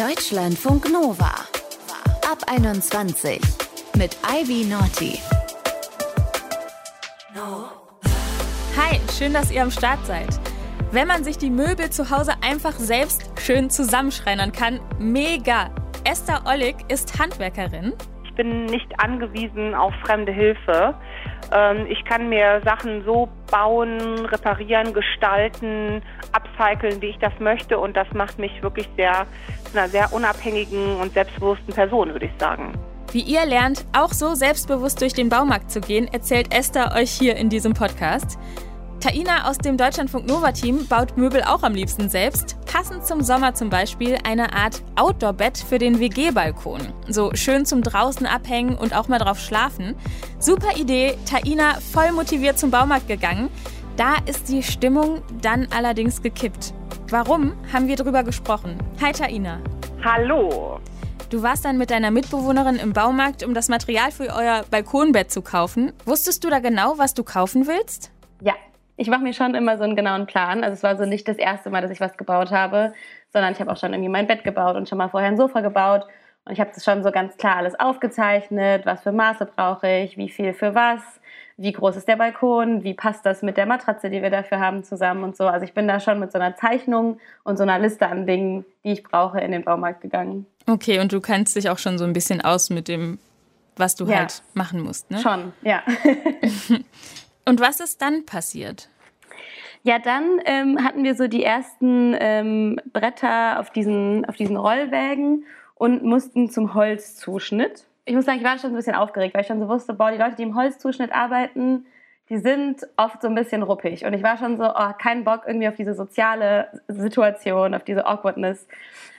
Deutschlandfunk Nova. Ab 21 mit Ivy Naughty. Hi, schön, dass ihr am Start seid. Wenn man sich die Möbel zu Hause einfach selbst schön zusammenschreinern kann, mega. Esther Ollig ist Handwerkerin. Ich bin nicht angewiesen auf fremde Hilfe. Ähm, ich kann mir Sachen so bauen, reparieren, gestalten, upcyclen, wie ich das möchte. Und das macht mich wirklich sehr zu einer sehr unabhängigen und selbstbewussten Person, würde ich sagen. Wie ihr lernt, auch so selbstbewusst durch den Baumarkt zu gehen, erzählt Esther euch hier in diesem Podcast. Taina aus dem Deutschlandfunk Nova Team baut Möbel auch am liebsten selbst. Passend zum Sommer zum Beispiel eine Art Outdoor-Bett für den WG-Balkon. So schön zum draußen abhängen und auch mal drauf schlafen. Super Idee, Taina voll motiviert zum Baumarkt gegangen. Da ist die Stimmung dann allerdings gekippt. Warum, haben wir drüber gesprochen. Hi Taina. Hallo. Du warst dann mit deiner Mitbewohnerin im Baumarkt, um das Material für euer Balkonbett zu kaufen. Wusstest du da genau, was du kaufen willst? Ja, ich mache mir schon immer so einen genauen Plan. Also es war so nicht das erste Mal, dass ich was gebaut habe, sondern ich habe auch schon irgendwie mein Bett gebaut und schon mal vorher ein Sofa gebaut. Und ich habe das schon so ganz klar alles aufgezeichnet. Was für Maße brauche ich, wie viel für was, wie groß ist der Balkon, wie passt das mit der Matratze, die wir dafür haben, zusammen und so. Also ich bin da schon mit so einer Zeichnung und so einer Liste an Dingen, die ich brauche, in den Baumarkt gegangen. Okay, und du kannst dich auch schon so ein bisschen aus mit dem, was du ja. halt machen musst, ne? Schon, ja. Und was ist dann passiert? Ja, dann ähm, hatten wir so die ersten ähm, Bretter auf diesen, auf diesen Rollwägen und mussten zum Holzzuschnitt. Ich muss sagen, ich war schon so ein bisschen aufgeregt, weil ich schon so wusste, boah, die Leute, die im Holzzuschnitt arbeiten, die sind oft so ein bisschen ruppig. Und ich war schon so, oh, kein Bock irgendwie auf diese soziale Situation, auf diese Awkwardness.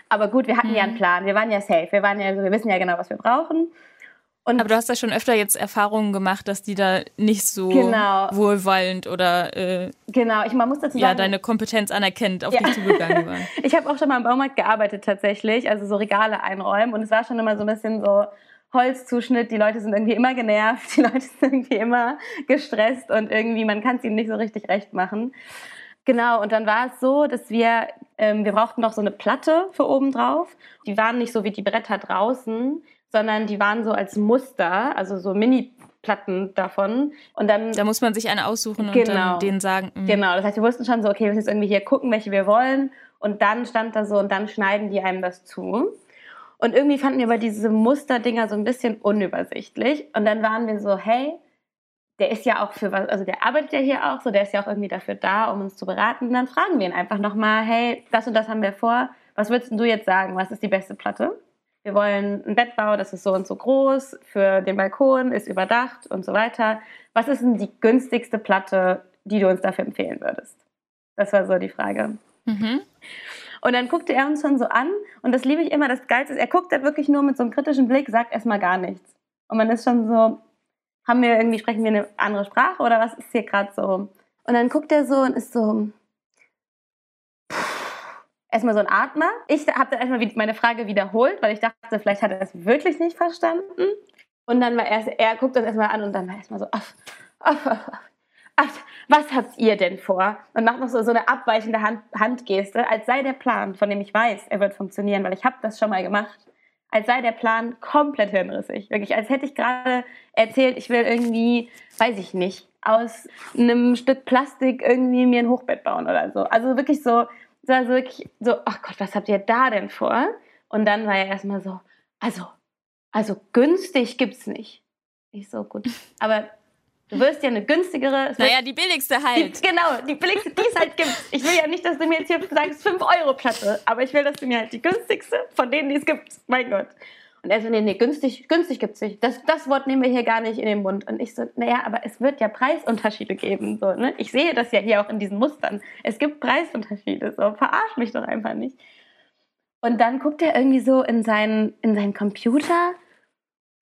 Aber gut, wir hatten mhm. ja einen mhm. Plan, wir waren ja safe, wir, waren ja, wir wissen ja genau, was wir brauchen. Und Aber du hast ja schon öfter jetzt Erfahrungen gemacht, dass die da nicht so genau. wohlwollend oder äh, genau. ich, man muss dazu sagen, ja, deine Kompetenz anerkennt, auf ja. dich zugegangen waren. ich habe auch schon mal im Baumarkt gearbeitet tatsächlich, also so Regale einräumen und es war schon immer so ein bisschen so Holzzuschnitt, die Leute sind irgendwie immer genervt, die Leute sind irgendwie immer gestresst und irgendwie, man kann es ihnen nicht so richtig recht machen. Genau, und dann war es so, dass wir, ähm, wir brauchten noch so eine Platte für oben drauf. Die waren nicht so wie die Bretter draußen, sondern die waren so als Muster, also so Mini-Platten davon. Und dann. Da muss man sich eine aussuchen und genau, dann denen sagen. Mh. Genau, das heißt, wir wussten schon so, okay, wir müssen jetzt irgendwie hier gucken, welche wir wollen. Und dann stand da so, und dann schneiden die einem das zu. Und irgendwie fanden wir aber diese Musterdinger so ein bisschen unübersichtlich. Und dann waren wir so, hey, der ist ja auch für was, also der arbeitet ja hier auch so, der ist ja auch irgendwie dafür da, um uns zu beraten. Und dann fragen wir ihn einfach nochmal, hey, das und das haben wir vor. Was würdest du jetzt sagen? Was ist die beste Platte? Wir wollen ein Bettbau, das ist so und so groß, für den Balkon ist überdacht und so weiter. Was ist denn die günstigste Platte, die du uns dafür empfehlen würdest? Das war so die Frage. Mhm. Und dann guckte er uns schon so an und das liebe ich immer, das Geilste ist, er guckt da wirklich nur mit so einem kritischen Blick, sagt erstmal gar nichts. Und man ist schon so, haben wir irgendwie, sprechen wir eine andere Sprache oder was ist hier gerade so? Und dann guckt er so und ist so, erstmal so ein Atmer. Ich habe dann erstmal meine Frage wiederholt, weil ich dachte, vielleicht hat er es wirklich nicht verstanden. Und dann war er, er guckt uns erstmal an und dann war erstmal so, ach, ach, ach, was habt ihr denn vor? Und macht noch so, so eine abweichende Hand, Handgeste, als sei der Plan, von dem ich weiß, er wird funktionieren, weil ich habe das schon mal gemacht, als sei der Plan komplett hirnrissig. Wirklich, als hätte ich gerade erzählt, ich will irgendwie, weiß ich nicht, aus einem Stück Plastik irgendwie mir ein Hochbett bauen oder so. Also wirklich so, war so wirklich so, ach Gott, was habt ihr da denn vor? Und dann war er erstmal so, also, also günstig gibt's nicht. Ich so, gut. Aber du wirst ja eine günstigere. Naja, die billigste halt. Die, genau, die billigste, die es halt gibt. Ich will ja nicht, dass du mir jetzt hier sagst, 5 Euro Platte, aber ich will, dass du mir halt die günstigste von denen, die es gibt. Mein Gott. Und er so, nee, nee, günstig, günstig gibt es nicht. Das, das Wort nehmen wir hier gar nicht in den Mund. Und ich so, naja, aber es wird ja Preisunterschiede geben. So, ne? Ich sehe das ja hier auch in diesen Mustern. Es gibt Preisunterschiede. So, verarsch mich doch einfach nicht. Und dann guckt er irgendwie so in seinen, in seinen Computer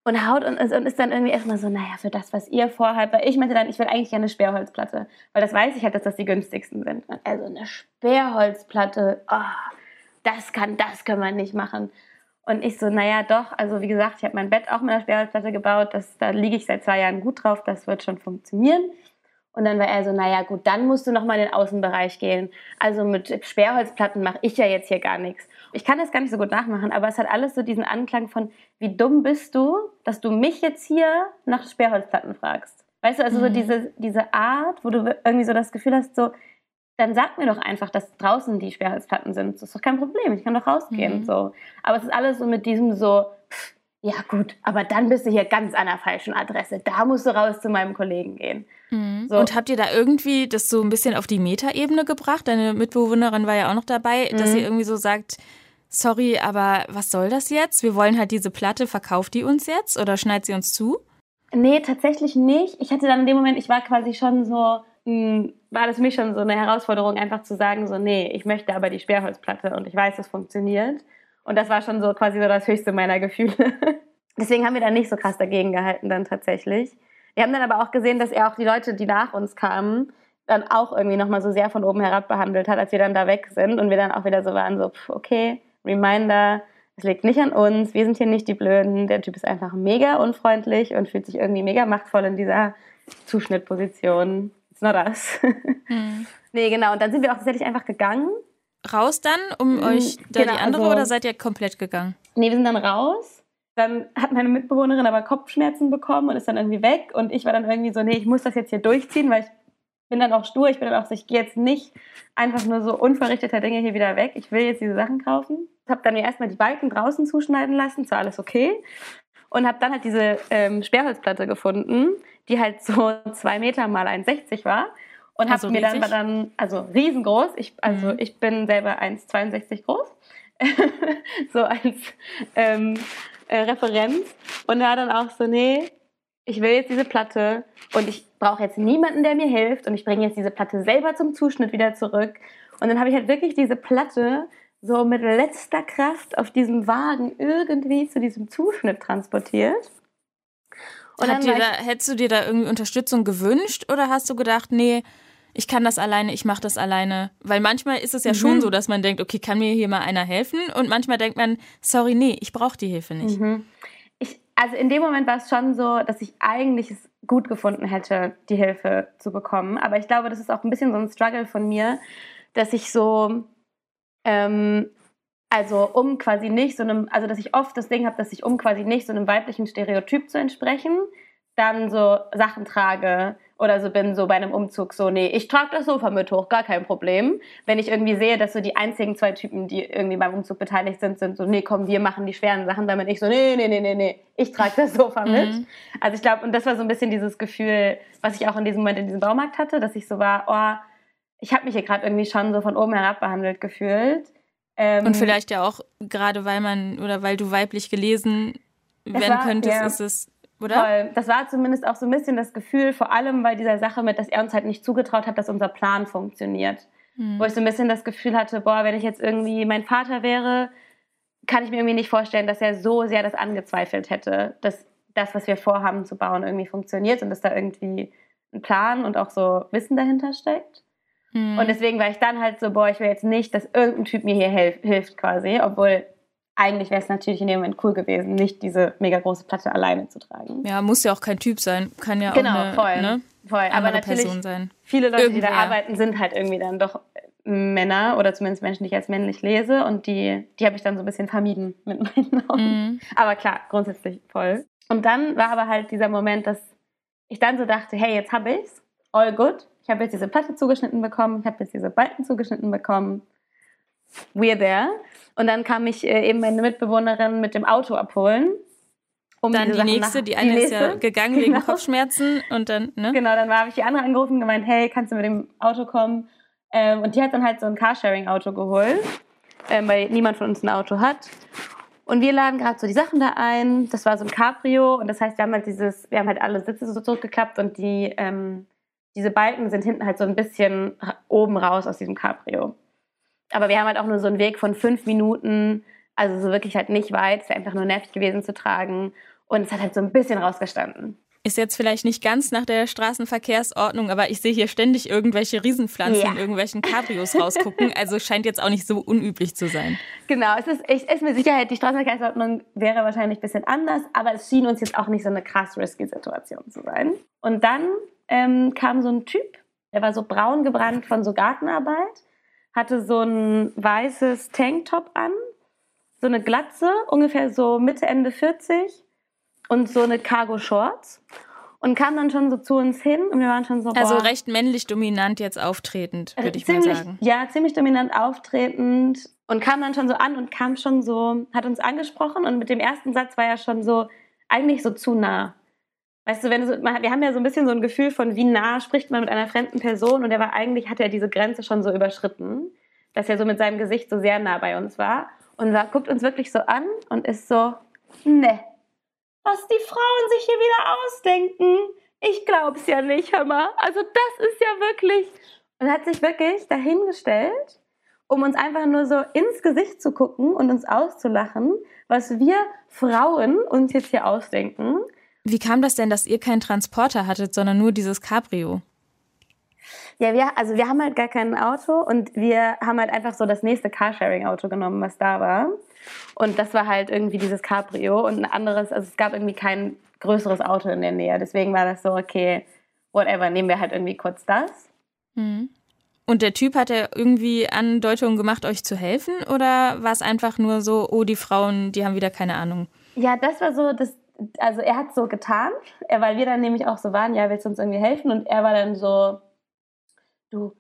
und haut und, und ist dann irgendwie erstmal so, naja, für das, was ihr vorhabt. Weil ich meinte dann, ich will eigentlich gerne eine Sperrholzplatte. Weil das weiß ich halt, dass das die günstigsten sind. Also eine Sperrholzplatte, oh, das kann, das können wir nicht machen. Und ich so, naja, doch, also wie gesagt, ich habe mein Bett auch mit einer Sperrholzplatte gebaut, das, da liege ich seit zwei Jahren gut drauf, das wird schon funktionieren. Und dann war er so, naja gut, dann musst du nochmal in den Außenbereich gehen. Also mit Sperrholzplatten mache ich ja jetzt hier gar nichts. Ich kann das gar nicht so gut nachmachen, aber es hat alles so diesen Anklang von, wie dumm bist du, dass du mich jetzt hier nach Sperrholzplatten fragst. Weißt du, also mhm. so diese, diese Art, wo du irgendwie so das Gefühl hast, so, dann sag mir doch einfach, dass draußen die Sperrholzplatten sind. Das ist doch kein Problem, ich kann doch rausgehen. Mhm. So. Aber es ist alles so mit diesem so, ja gut, aber dann bist du hier ganz an der falschen Adresse. Da musst du raus zu meinem Kollegen gehen. Mhm. So. Und habt ihr da irgendwie das so ein bisschen auf die Metaebene gebracht? Deine Mitbewohnerin war ja auch noch dabei, mhm. dass ihr irgendwie so sagt, sorry, aber was soll das jetzt? Wir wollen halt diese Platte, verkauft die uns jetzt oder schneidet sie uns zu? Nee, tatsächlich nicht. Ich hatte dann in dem Moment, ich war quasi schon so, war das für mich schon so eine Herausforderung, einfach zu sagen, so, nee, ich möchte aber die Sperrholzplatte und ich weiß, es funktioniert. Und das war schon so quasi so das höchste meiner Gefühle. Deswegen haben wir da nicht so krass dagegen gehalten dann tatsächlich. Wir haben dann aber auch gesehen, dass er auch die Leute, die nach uns kamen, dann auch irgendwie nochmal so sehr von oben herab behandelt hat, als wir dann da weg sind und wir dann auch wieder so waren, so, pff, okay, Reminder, es liegt nicht an uns, wir sind hier nicht die Blöden, der Typ ist einfach mega unfreundlich und fühlt sich irgendwie mega machtvoll in dieser Zuschnittposition. It's not us. Mhm. nee, genau, und dann sind wir auch tatsächlich einfach gegangen. Raus dann, um mhm, euch da genau, die andere also, oder seid ihr komplett gegangen? Nee, wir sind dann raus. Dann hat meine Mitbewohnerin aber Kopfschmerzen bekommen und ist dann irgendwie weg. Und ich war dann irgendwie so, nee, ich muss das jetzt hier durchziehen, weil ich bin dann auch stur. Ich bin dann auch so, ich gehe jetzt nicht einfach nur so unverrichteter Dinge hier wieder weg. Ich will jetzt diese Sachen kaufen. Ich habe dann mir erstmal die Balken draußen zuschneiden lassen, zwar alles okay. Und habe dann halt diese ähm, Sperrholzplatte gefunden, die halt so zwei Meter mal 1,60 war. Und also habe mir dann, dann, also riesengroß, ich, also mhm. ich bin selber 1,62 groß, so als ähm, äh, Referenz. Und da dann auch so, nee, ich will jetzt diese Platte und ich brauche jetzt niemanden, der mir hilft und ich bringe jetzt diese Platte selber zum Zuschnitt wieder zurück. Und dann habe ich halt wirklich diese Platte so mit letzter Kraft auf diesem Wagen irgendwie zu diesem Zuschnitt transportiert. Und Hat dir da, hättest du dir da irgendwie Unterstützung gewünscht oder hast du gedacht, nee, ich kann das alleine, ich mache das alleine. Weil manchmal ist es ja mhm. schon so, dass man denkt, okay, kann mir hier mal einer helfen? Und manchmal denkt man, sorry, nee, ich brauche die Hilfe nicht. Mhm. Ich, also in dem Moment war es schon so, dass ich eigentlich es gut gefunden hätte, die Hilfe zu bekommen. Aber ich glaube, das ist auch ein bisschen so ein Struggle von mir, dass ich so, ähm, also um quasi nicht so einem, also dass ich oft das Ding habe, dass ich um quasi nicht so einem weiblichen Stereotyp zu entsprechen, dann so Sachen trage, oder so bin, so bei einem Umzug so, nee, ich trage das Sofa mit hoch, gar kein Problem. Wenn ich irgendwie sehe, dass so die einzigen zwei Typen, die irgendwie beim Umzug beteiligt sind, sind so, nee, komm, wir machen die schweren Sachen, damit ich so, nee, nee, nee, nee, nee, ich trage das Sofa mit. Mhm. Also ich glaube, und das war so ein bisschen dieses Gefühl, was ich auch in diesem Moment in diesem Baumarkt hatte, dass ich so war, oh, ich habe mich hier gerade irgendwie schon so von oben herab behandelt gefühlt. Ähm, und vielleicht ja auch, gerade weil man, oder weil du weiblich gelesen werden war, könntest, ja. ist es oder? Voll. Das war zumindest auch so ein bisschen das Gefühl, vor allem bei dieser Sache mit, dass er uns halt nicht zugetraut hat, dass unser Plan funktioniert. Mhm. Wo ich so ein bisschen das Gefühl hatte, boah, wenn ich jetzt irgendwie mein Vater wäre, kann ich mir irgendwie nicht vorstellen, dass er so sehr das angezweifelt hätte, dass das, was wir vorhaben zu bauen, irgendwie funktioniert und dass da irgendwie ein Plan und auch so Wissen dahinter steckt. Mhm. Und deswegen war ich dann halt so, boah, ich will jetzt nicht, dass irgendein Typ mir hier hilft quasi, obwohl eigentlich wäre es natürlich in dem Moment cool gewesen, nicht diese mega große Platte alleine zu tragen. Ja, muss ja auch kein Typ sein, kann ja genau, auch eine, voll, ne, voll. Aber natürlich Person sein. viele Leute, Irgendwer. die da arbeiten, sind halt irgendwie dann doch Männer oder zumindest Menschen, die ich als männlich lese und die, die habe ich dann so ein bisschen vermieden mit meinen Augen. Mhm. Aber klar, grundsätzlich voll. Und dann war aber halt dieser Moment, dass ich dann so dachte, hey, jetzt habe ich's, all good. Ich habe jetzt diese Platte zugeschnitten bekommen, ich habe jetzt diese Balken zugeschnitten bekommen. We're there. Und dann kam ich äh, eben meine Mitbewohnerin mit dem Auto abholen. Um dann die nächste, nach, die eine die ist ja gegangen genau. wegen Kopfschmerzen und dann, ne? Genau, dann habe ich die andere angerufen und gemeint, hey, kannst du mit dem Auto kommen? Ähm, und die hat dann halt so ein Carsharing-Auto geholt, ähm, weil niemand von uns ein Auto hat. Und wir laden gerade so die Sachen da ein. Das war so ein Cabrio und das heißt, wir haben halt dieses, wir haben halt alle Sitze so zurückgeklappt und die, ähm, diese Balken sind hinten halt so ein bisschen oben raus aus diesem Cabrio. Aber wir haben halt auch nur so einen Weg von fünf Minuten, also so wirklich halt nicht weit. Es wäre einfach nur nervig gewesen zu tragen. Und es hat halt so ein bisschen rausgestanden. Ist jetzt vielleicht nicht ganz nach der Straßenverkehrsordnung, aber ich sehe hier ständig irgendwelche Riesenpflanzen ja. in irgendwelchen Cabrios rausgucken. Also scheint jetzt auch nicht so unüblich zu sein. Genau, es ist, ich, ist mit Sicherheit, die Straßenverkehrsordnung wäre wahrscheinlich ein bisschen anders, aber es schien uns jetzt auch nicht so eine krass risky Situation zu sein. Und dann ähm, kam so ein Typ, der war so braun gebrannt von so Gartenarbeit, hatte so ein weißes Tanktop an, so eine Glatze, ungefähr so Mitte, Ende 40 und so eine Cargo-Shorts und kam dann schon so zu uns hin und wir waren schon so. Also boah, recht männlich dominant jetzt auftretend, würde ich ziemlich, mal sagen. Ja, ziemlich dominant auftretend und kam dann schon so an und kam schon so, hat uns angesprochen und mit dem ersten Satz war er schon so, eigentlich so zu nah. Weißt du, wenn du wir haben ja so ein bisschen so ein Gefühl von, wie nah spricht man mit einer fremden Person und er war eigentlich, hat er diese Grenze schon so überschritten, dass er so mit seinem Gesicht so sehr nah bei uns war und war, guckt uns wirklich so an und ist so, ne, was die Frauen sich hier wieder ausdenken. Ich glaub's ja nicht, hör mal. Also das ist ja wirklich. Und hat sich wirklich dahingestellt, um uns einfach nur so ins Gesicht zu gucken und uns auszulachen, was wir Frauen uns jetzt hier ausdenken. Wie kam das denn, dass ihr keinen Transporter hattet, sondern nur dieses Cabrio? Ja, wir, also wir haben halt gar kein Auto und wir haben halt einfach so das nächste Carsharing-Auto genommen, was da war. Und das war halt irgendwie dieses Cabrio und ein anderes, also es gab irgendwie kein größeres Auto in der Nähe. Deswegen war das so, okay, whatever, nehmen wir halt irgendwie kurz das. Mhm. Und der Typ hat er irgendwie Andeutungen gemacht, euch zu helfen? Oder war es einfach nur so, oh, die Frauen, die haben wieder keine Ahnung? Ja, das war so, das, also er hat so getan, weil wir dann nämlich auch so waren, ja, willst du uns irgendwie helfen? Und er war dann so, du,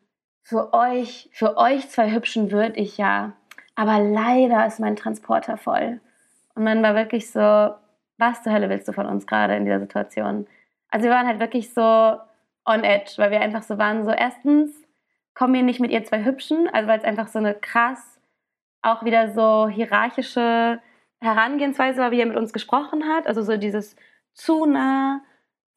für euch, für euch zwei Hübschen würde ich ja, aber leider ist mein Transporter voll. Und man war wirklich so, was zur Hölle willst du von uns gerade in dieser Situation? Also wir waren halt wirklich so on edge, weil wir einfach so waren, so erstens kommen wir nicht mit ihr zwei Hübschen, also weil es einfach so eine krass, auch wieder so hierarchische Herangehensweise war, wie er mit uns gesprochen hat, also so dieses zu nah,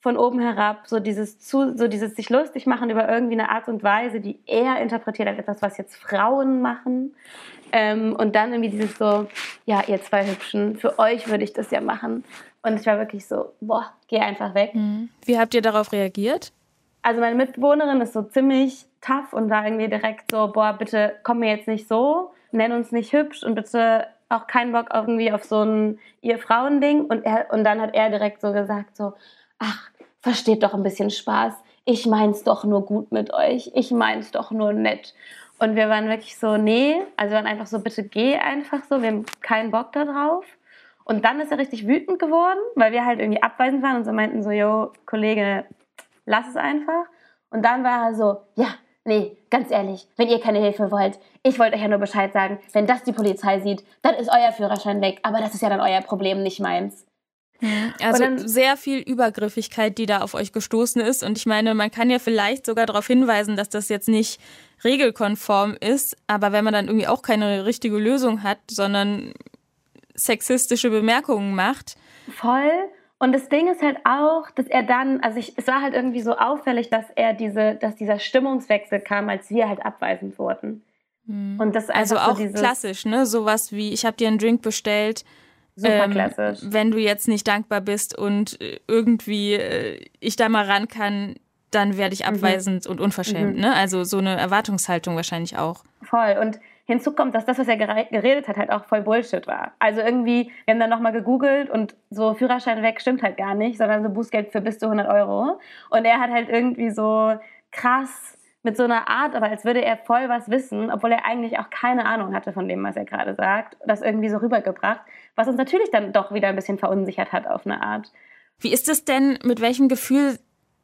von oben herab, so dieses, zu, so dieses sich lustig machen über irgendwie eine Art und Weise, die er interpretiert als etwas, was jetzt Frauen machen. Ähm, und dann irgendwie dieses so, ja, ihr zwei Hübschen, für euch würde ich das ja machen. Und ich war wirklich so, boah, geh einfach weg. Mhm. Wie habt ihr darauf reagiert? Also meine Mitbewohnerin ist so ziemlich tough und war irgendwie direkt so, boah, bitte komm mir jetzt nicht so, nenn uns nicht hübsch und bitte auch keinen Bock irgendwie auf so ein Ihr-Frauen-Ding. Und, und dann hat er direkt so gesagt, so, ach, versteht doch ein bisschen Spaß. Ich mein's doch nur gut mit euch. Ich mein's doch nur nett. Und wir waren wirklich so, nee, also waren einfach so, bitte geh einfach so, wir haben keinen Bock da drauf. Und dann ist er richtig wütend geworden, weil wir halt irgendwie abweisend waren und so meinten so, yo, Kollege, lass es einfach. Und dann war er so, ja, nee, ganz ehrlich, wenn ihr keine Hilfe wollt, ich wollte euch ja nur Bescheid sagen, wenn das die Polizei sieht, dann ist euer Führerschein weg, aber das ist ja dann euer Problem, nicht meins. Also dann, sehr viel Übergriffigkeit, die da auf euch gestoßen ist. Und ich meine, man kann ja vielleicht sogar darauf hinweisen, dass das jetzt nicht regelkonform ist. Aber wenn man dann irgendwie auch keine richtige Lösung hat, sondern sexistische Bemerkungen macht. Voll. Und das Ding ist halt auch, dass er dann, also ich, es war halt irgendwie so auffällig, dass er diese, dass dieser Stimmungswechsel kam, als wir halt abweisend wurden. Mhm. Und das also auch so klassisch, ne? Sowas wie, ich habe dir einen Drink bestellt, Super ähm, klassisch. Wenn du jetzt nicht dankbar bist und äh, irgendwie äh, ich da mal ran kann, dann werde ich mhm. abweisend mhm. und unverschämt. Mhm. Ne? Also so eine Erwartungshaltung wahrscheinlich auch. Voll. Und hinzu kommt, dass das, was er geredet hat, halt auch voll Bullshit war. Also irgendwie, wir haben dann nochmal gegoogelt und so Führerschein weg stimmt halt gar nicht, sondern so Bußgeld für bis zu 100 Euro. Und er hat halt irgendwie so krass mit so einer Art, aber als würde er voll was wissen, obwohl er eigentlich auch keine Ahnung hatte von dem, was er gerade sagt, das irgendwie so rübergebracht, was uns natürlich dann doch wieder ein bisschen verunsichert hat auf eine Art. Wie ist es denn, mit welchem Gefühl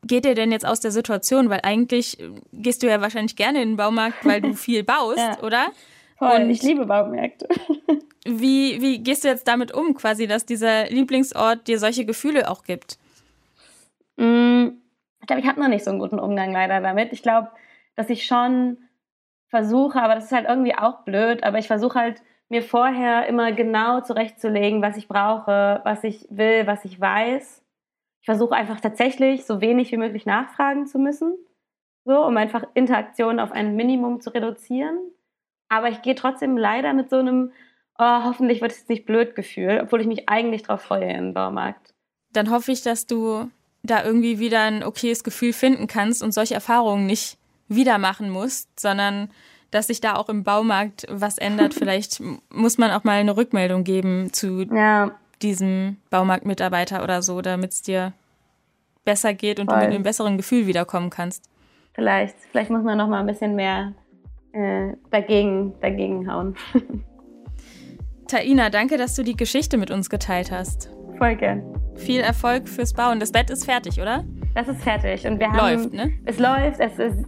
geht ihr denn jetzt aus der Situation? Weil eigentlich gehst du ja wahrscheinlich gerne in den Baumarkt, weil du viel baust, ja. oder? Voll, Und ich liebe Baumärkte. wie, wie gehst du jetzt damit um, quasi, dass dieser Lieblingsort dir solche Gefühle auch gibt? Mm, ich glaube, ich habe noch nicht so einen guten Umgang leider damit. Ich glaube, dass ich schon versuche, aber das ist halt irgendwie auch blöd, aber ich versuche halt mir vorher immer genau zurechtzulegen, was ich brauche, was ich will, was ich weiß. Ich versuche einfach tatsächlich so wenig wie möglich nachfragen zu müssen, so um einfach Interaktion auf ein Minimum zu reduzieren. Aber ich gehe trotzdem leider mit so einem, oh, hoffentlich wird es nicht blöd Gefühl, obwohl ich mich eigentlich drauf freue im Baumarkt. Dann hoffe ich, dass du da irgendwie wieder ein okayes Gefühl finden kannst und solche Erfahrungen nicht wieder machen musst, sondern dass sich da auch im Baumarkt was ändert. Vielleicht muss man auch mal eine Rückmeldung geben zu ja. Diesem Baumarktmitarbeiter oder so, damit es dir besser geht und Voll. du mit einem besseren Gefühl wiederkommen kannst. Vielleicht, vielleicht muss man noch mal ein bisschen mehr äh, dagegen, dagegen hauen. Taina, danke, dass du die Geschichte mit uns geteilt hast. Voll gern. Viel Erfolg fürs Bauen. Das Bett ist fertig, oder? Das ist fertig und wir haben. Läuft, ne? Es läuft, es, ist,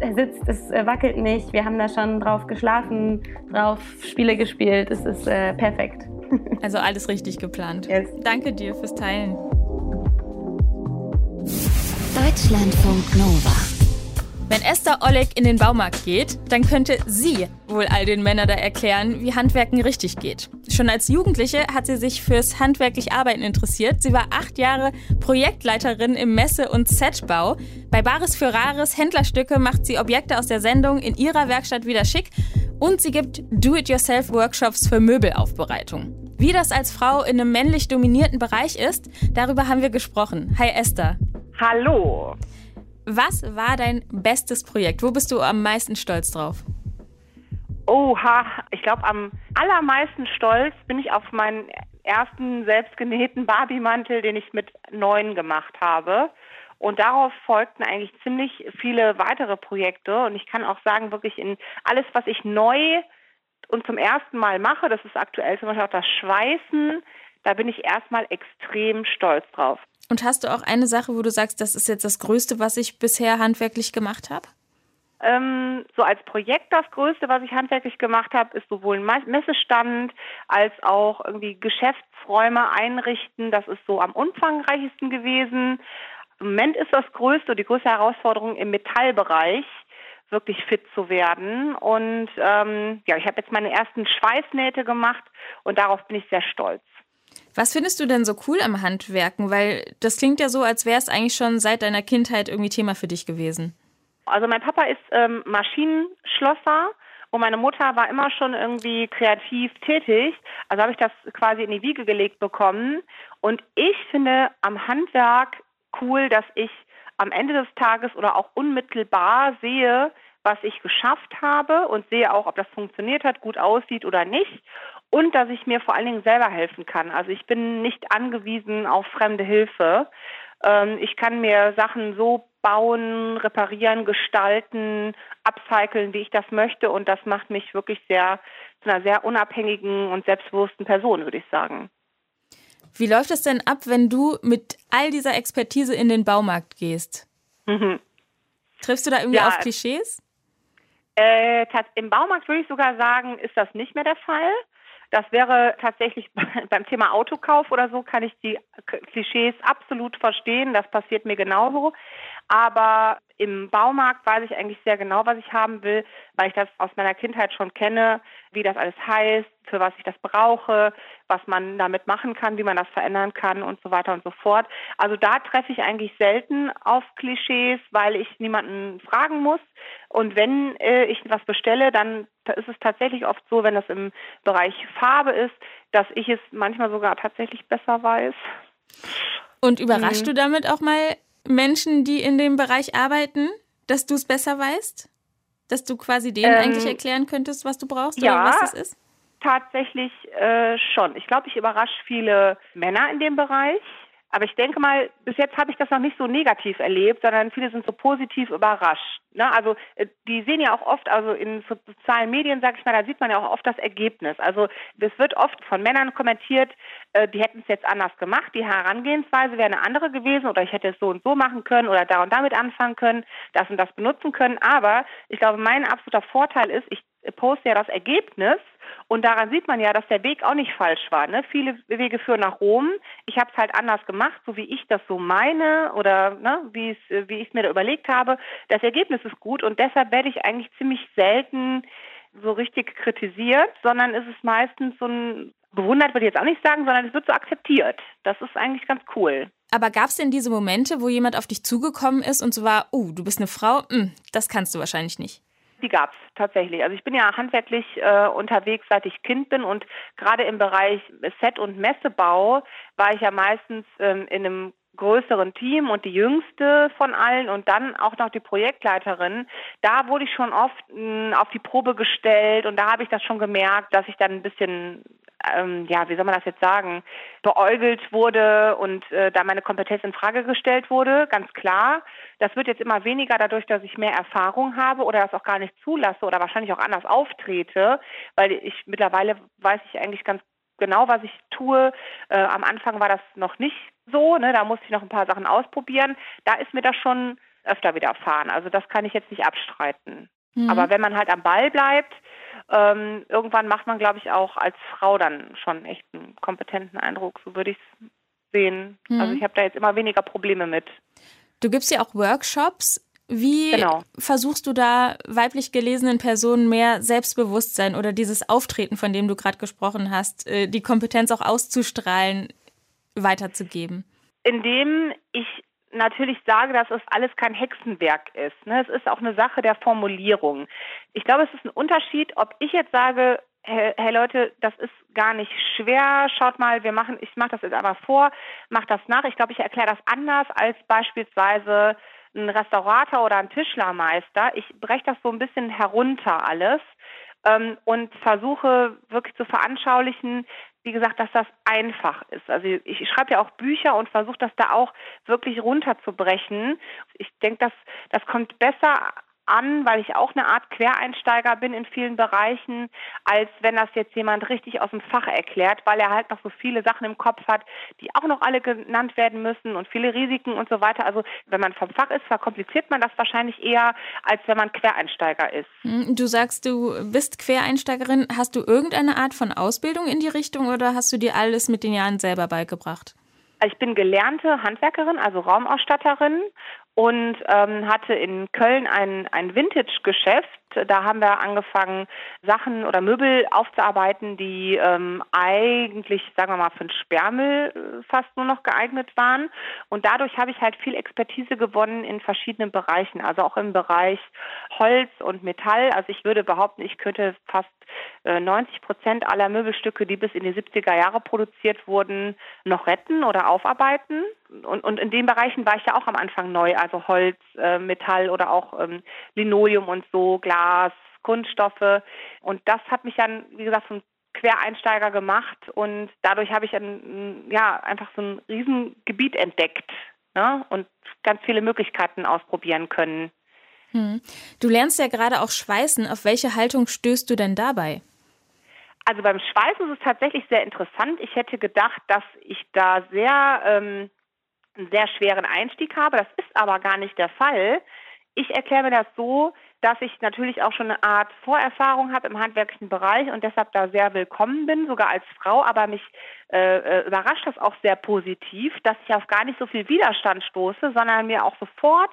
es sitzt, es wackelt nicht. Wir haben da schon drauf geschlafen, drauf Spiele gespielt. Es ist äh, perfekt. Also alles richtig geplant. Yes. Danke dir fürs Teilen. Deutschlandfunk Nova. Wenn Esther Oleg in den Baumarkt geht, dann könnte sie wohl all den Männern da erklären, wie Handwerken richtig geht. Schon als Jugendliche hat sie sich fürs handwerklich Arbeiten interessiert. Sie war acht Jahre Projektleiterin im Messe- und Setbau. Bei Bares für Rares Händlerstücke macht sie Objekte aus der Sendung in ihrer Werkstatt wieder schick und sie gibt Do-it-yourself-Workshops für Möbelaufbereitung. Wie das als Frau in einem männlich dominierten Bereich ist, darüber haben wir gesprochen. Hi Esther. Hallo. Was war dein bestes Projekt? Wo bist du am meisten stolz drauf? Oha, ich glaube, am allermeisten stolz bin ich auf meinen ersten selbstgenähten Barbie-Mantel, den ich mit neun gemacht habe. Und darauf folgten eigentlich ziemlich viele weitere Projekte. Und ich kann auch sagen, wirklich in alles, was ich neu und zum ersten Mal mache, das ist aktuell zum Beispiel auch das Schweißen, da bin ich erstmal extrem stolz drauf. Und hast du auch eine Sache, wo du sagst, das ist jetzt das Größte, was ich bisher handwerklich gemacht habe? Ähm, so als Projekt das Größte, was ich handwerklich gemacht habe, ist sowohl ein Messestand als auch irgendwie Geschäftsräume einrichten. Das ist so am umfangreichsten gewesen. Im Moment ist das Größte, die größte Herausforderung im Metallbereich wirklich fit zu werden. Und ähm, ja, ich habe jetzt meine ersten Schweißnähte gemacht und darauf bin ich sehr stolz. Was findest du denn so cool am Handwerken? Weil das klingt ja so, als wäre es eigentlich schon seit deiner Kindheit irgendwie Thema für dich gewesen. Also mein Papa ist ähm, Maschinenschlosser und meine Mutter war immer schon irgendwie kreativ tätig. Also habe ich das quasi in die Wiege gelegt bekommen. Und ich finde am Handwerk cool, dass ich am Ende des Tages oder auch unmittelbar sehe, was ich geschafft habe und sehe auch, ob das funktioniert hat, gut aussieht oder nicht und dass ich mir vor allen Dingen selber helfen kann. Also ich bin nicht angewiesen auf fremde Hilfe. Ähm, ich kann mir Sachen so bauen, reparieren, gestalten, upcyclen, wie ich das möchte und das macht mich wirklich sehr zu einer sehr unabhängigen und selbstbewussten Person, würde ich sagen. Wie läuft es denn ab, wenn du mit all dieser Expertise in den Baumarkt gehst? Mhm. Triffst du da irgendwie ja, auf Klischees? Äh, Im Baumarkt würde ich sogar sagen, ist das nicht mehr der Fall. Das wäre tatsächlich beim Thema Autokauf oder so, kann ich die Klischees absolut verstehen. Das passiert mir genauso. Aber im Baumarkt weiß ich eigentlich sehr genau, was ich haben will, weil ich das aus meiner Kindheit schon kenne, wie das alles heißt, für was ich das brauche, was man damit machen kann, wie man das verändern kann und so weiter und so fort. Also da treffe ich eigentlich selten auf Klischees, weil ich niemanden fragen muss. Und wenn äh, ich was bestelle, dann ist es tatsächlich oft so, wenn das im Bereich Farbe ist, dass ich es manchmal sogar tatsächlich besser weiß. Und überraschst mhm. du damit auch mal Menschen, die in dem Bereich arbeiten, dass du es besser weißt? Dass du quasi denen ähm, eigentlich erklären könntest, was du brauchst ja, oder was das ist? Tatsächlich äh, schon. Ich glaube, ich überrasche viele Männer in dem Bereich. Aber ich denke mal, bis jetzt habe ich das noch nicht so negativ erlebt, sondern viele sind so positiv überrascht. Ne? Also äh, die sehen ja auch oft, also in sozialen Medien, sage ich mal, da sieht man ja auch oft das Ergebnis. Also es wird oft von Männern kommentiert, äh, die hätten es jetzt anders gemacht, die Herangehensweise wäre eine andere gewesen oder ich hätte es so und so machen können oder da und damit anfangen können, das und das benutzen können. Aber ich glaube, mein absoluter Vorteil ist, ich poste ja das Ergebnis und daran sieht man ja, dass der Weg auch nicht falsch war. Ne? Viele Wege führen nach Rom. Ich habe es halt anders gemacht, so wie ich das so meine oder ne, wie ich es mir da überlegt habe. Das Ergebnis ist gut und deshalb werde ich eigentlich ziemlich selten so richtig kritisiert, sondern ist es meistens so ein bewundert würde ich jetzt auch nicht sagen, sondern es wird so akzeptiert. Das ist eigentlich ganz cool. Aber gab es denn diese Momente, wo jemand auf dich zugekommen ist und so war, oh, du bist eine Frau, hm, das kannst du wahrscheinlich nicht? Die gab es tatsächlich. Also ich bin ja handwerklich äh, unterwegs, seit ich Kind bin und gerade im Bereich Set- und Messebau war ich ja meistens ähm, in einem größeren Team und die jüngste von allen und dann auch noch die Projektleiterin, da wurde ich schon oft mh, hm, auf die Probe gestellt und da habe ich das schon gemerkt, dass ich dann ein bisschen ähm, ja, wie soll man das jetzt sagen, beäugelt wurde und äh, da meine Kompetenz in Frage gestellt wurde, ganz klar. Das wird jetzt immer weniger dadurch, dass ich mehr Erfahrung habe oder das auch gar nicht zulasse oder wahrscheinlich auch anders auftrete, weil ich mittlerweile weiß ich eigentlich ganz genau, was ich tue. Äh, am Anfang war das noch nicht so, ne? da musste ich noch ein paar Sachen ausprobieren. Da ist mir das schon öfter widerfahren. Also das kann ich jetzt nicht abstreiten. Mhm. Aber wenn man halt am Ball bleibt, ähm, irgendwann macht man, glaube ich, auch als Frau dann schon echt einen kompetenten Eindruck. So würde ich es sehen. Mhm. Also ich habe da jetzt immer weniger Probleme mit. Du gibst ja auch Workshops. Wie genau. versuchst du da weiblich gelesenen Personen mehr Selbstbewusstsein oder dieses Auftreten, von dem du gerade gesprochen hast, äh, die Kompetenz auch auszustrahlen, weiterzugeben? Indem ich natürlich sage, dass es alles kein Hexenwerk ist. Ne? Es ist auch eine Sache der Formulierung. Ich glaube, es ist ein Unterschied, ob ich jetzt sage, hey, hey Leute, das ist gar nicht schwer. Schaut mal, wir machen, ich mache das jetzt einmal vor, mache das nach. Ich glaube, ich erkläre das anders als beispielsweise ein Restaurator oder ein Tischlermeister. Ich breche das so ein bisschen herunter alles ähm, und versuche wirklich zu veranschaulichen, wie gesagt, dass das einfach ist. Also ich, schreibe ja auch Bücher und versuche das da auch wirklich runterzubrechen. Ich denke, das, das kommt besser an, weil ich auch eine Art Quereinsteiger bin in vielen Bereichen, als wenn das jetzt jemand richtig aus dem Fach erklärt, weil er halt noch so viele Sachen im Kopf hat, die auch noch alle genannt werden müssen und viele Risiken und so weiter. Also wenn man vom Fach ist, verkompliziert man das wahrscheinlich eher, als wenn man Quereinsteiger ist. Hm, du sagst, du bist Quereinsteigerin. Hast du irgendeine Art von Ausbildung in die Richtung oder hast du dir alles mit den Jahren selber beigebracht? Also ich bin gelernte Handwerkerin, also Raumausstatterin und ähm, hatte in Köln ein, ein Vintage-Geschäft. Da haben wir angefangen, Sachen oder Möbel aufzuarbeiten, die ähm, eigentlich, sagen wir mal, für den Sperrmüll äh, fast nur noch geeignet waren. Und dadurch habe ich halt viel Expertise gewonnen in verschiedenen Bereichen, also auch im Bereich Holz und Metall. Also ich würde behaupten, ich könnte fast äh, 90 Prozent aller Möbelstücke, die bis in die 70er Jahre produziert wurden, noch retten oder aufarbeiten. Und, und in den Bereichen war ich ja auch am Anfang neu also Holz, äh, Metall oder auch ähm, Linoleum und so, Glas, Kunststoffe. Und das hat mich dann, wie gesagt, zum Quereinsteiger gemacht und dadurch habe ich ein, ja, einfach so ein Riesengebiet entdeckt ne? und ganz viele Möglichkeiten ausprobieren können. Hm. Du lernst ja gerade auch Schweißen. Auf welche Haltung stößt du denn dabei? Also beim Schweißen ist es tatsächlich sehr interessant. Ich hätte gedacht, dass ich da sehr ähm, einen sehr schweren Einstieg habe. Das ist aber gar nicht der Fall. Ich erkläre mir das so, dass ich natürlich auch schon eine Art Vorerfahrung habe im handwerklichen Bereich und deshalb da sehr willkommen bin, sogar als Frau. Aber mich äh, äh überrascht das auch sehr positiv, dass ich auf gar nicht so viel Widerstand stoße, sondern mir auch sofort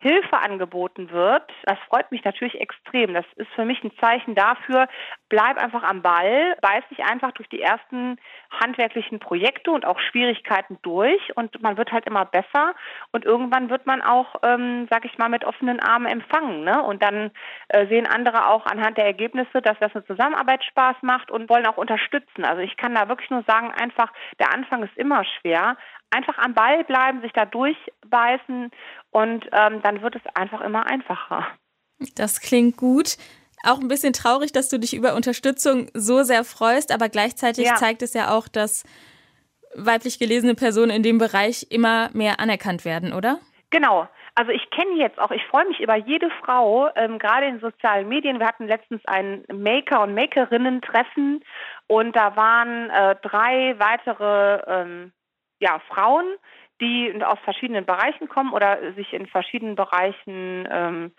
Hilfe angeboten wird, das freut mich natürlich extrem. Das ist für mich ein Zeichen dafür, bleib einfach am Ball, beiß dich einfach durch die ersten handwerklichen Projekte und auch Schwierigkeiten durch und man wird halt immer besser und irgendwann wird man auch, ähm, sag ich mal, mit offenen Armen empfangen. Ne? Und dann äh, sehen andere auch anhand der Ergebnisse, dass das eine Zusammenarbeit Spaß macht und wollen auch unterstützen. Also ich kann da wirklich nur sagen, einfach, der Anfang ist immer schwer, einfach am Ball bleiben, sich da durchbeißen und ähm, dann wird es einfach immer einfacher. Das klingt gut. Auch ein bisschen traurig, dass du dich über Unterstützung so sehr freust, aber gleichzeitig ja. zeigt es ja auch, dass weiblich gelesene Personen in dem Bereich immer mehr anerkannt werden, oder? Genau. Also ich kenne jetzt auch, ich freue mich über jede Frau, ähm, gerade in sozialen Medien. Wir hatten letztens ein Maker- und Makerinnen-Treffen und da waren äh, drei weitere ähm, ja, Frauen, die aus verschiedenen Bereichen kommen oder sich in verschiedenen Bereichen ähm,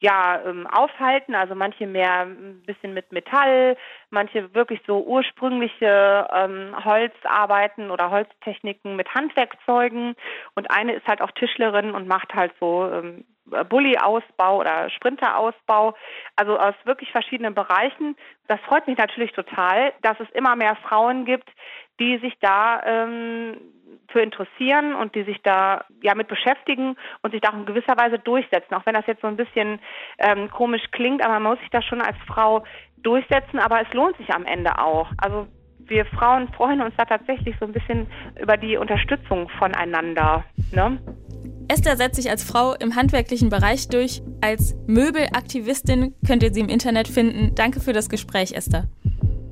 ja, ähm, aufhalten. Also manche mehr ein bisschen mit Metall, manche wirklich so ursprüngliche ähm, Holzarbeiten oder Holztechniken mit Handwerkzeugen. Und eine ist halt auch Tischlerin und macht halt so ähm, Bulli-Ausbau oder Sprinter-Ausbau. Also aus wirklich verschiedenen Bereichen. Das freut mich natürlich total, dass es immer mehr Frauen gibt, die sich da ähm, für interessieren und die sich da ja mit beschäftigen und sich da auch in gewisser Weise durchsetzen. Auch wenn das jetzt so ein bisschen ähm, komisch klingt, aber man muss sich da schon als Frau durchsetzen, aber es lohnt sich am Ende auch. Also wir Frauen freuen uns da tatsächlich so ein bisschen über die Unterstützung voneinander. Ne? Esther setzt sich als Frau im handwerklichen Bereich durch. Als Möbelaktivistin könnt ihr sie im Internet finden. Danke für das Gespräch, Esther.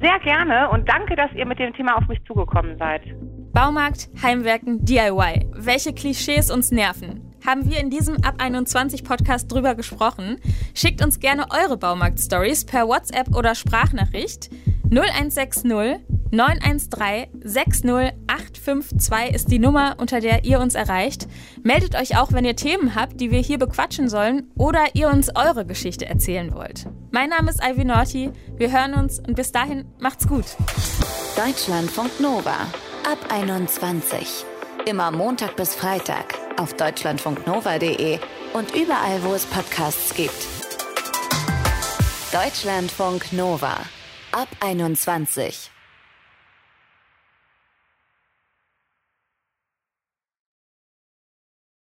Sehr gerne und danke, dass ihr mit dem Thema auf mich zugekommen seid. Baumarkt, Heimwerken, DIY. Welche Klischees uns nerven? Haben wir in diesem Ab 21 Podcast drüber gesprochen? Schickt uns gerne eure Baumarkt-Stories per WhatsApp oder Sprachnachricht. 0160 913 60852 ist die Nummer, unter der ihr uns erreicht. Meldet euch auch, wenn ihr Themen habt, die wir hier bequatschen sollen oder ihr uns eure Geschichte erzählen wollt. Mein Name ist Ivy Naughty. Wir hören uns und bis dahin macht's gut. Deutschlandfunk Nova ab 21. Immer Montag bis Freitag auf deutschlandfunknova.de und überall, wo es Podcasts gibt. Deutschlandfunk Nova ab 21.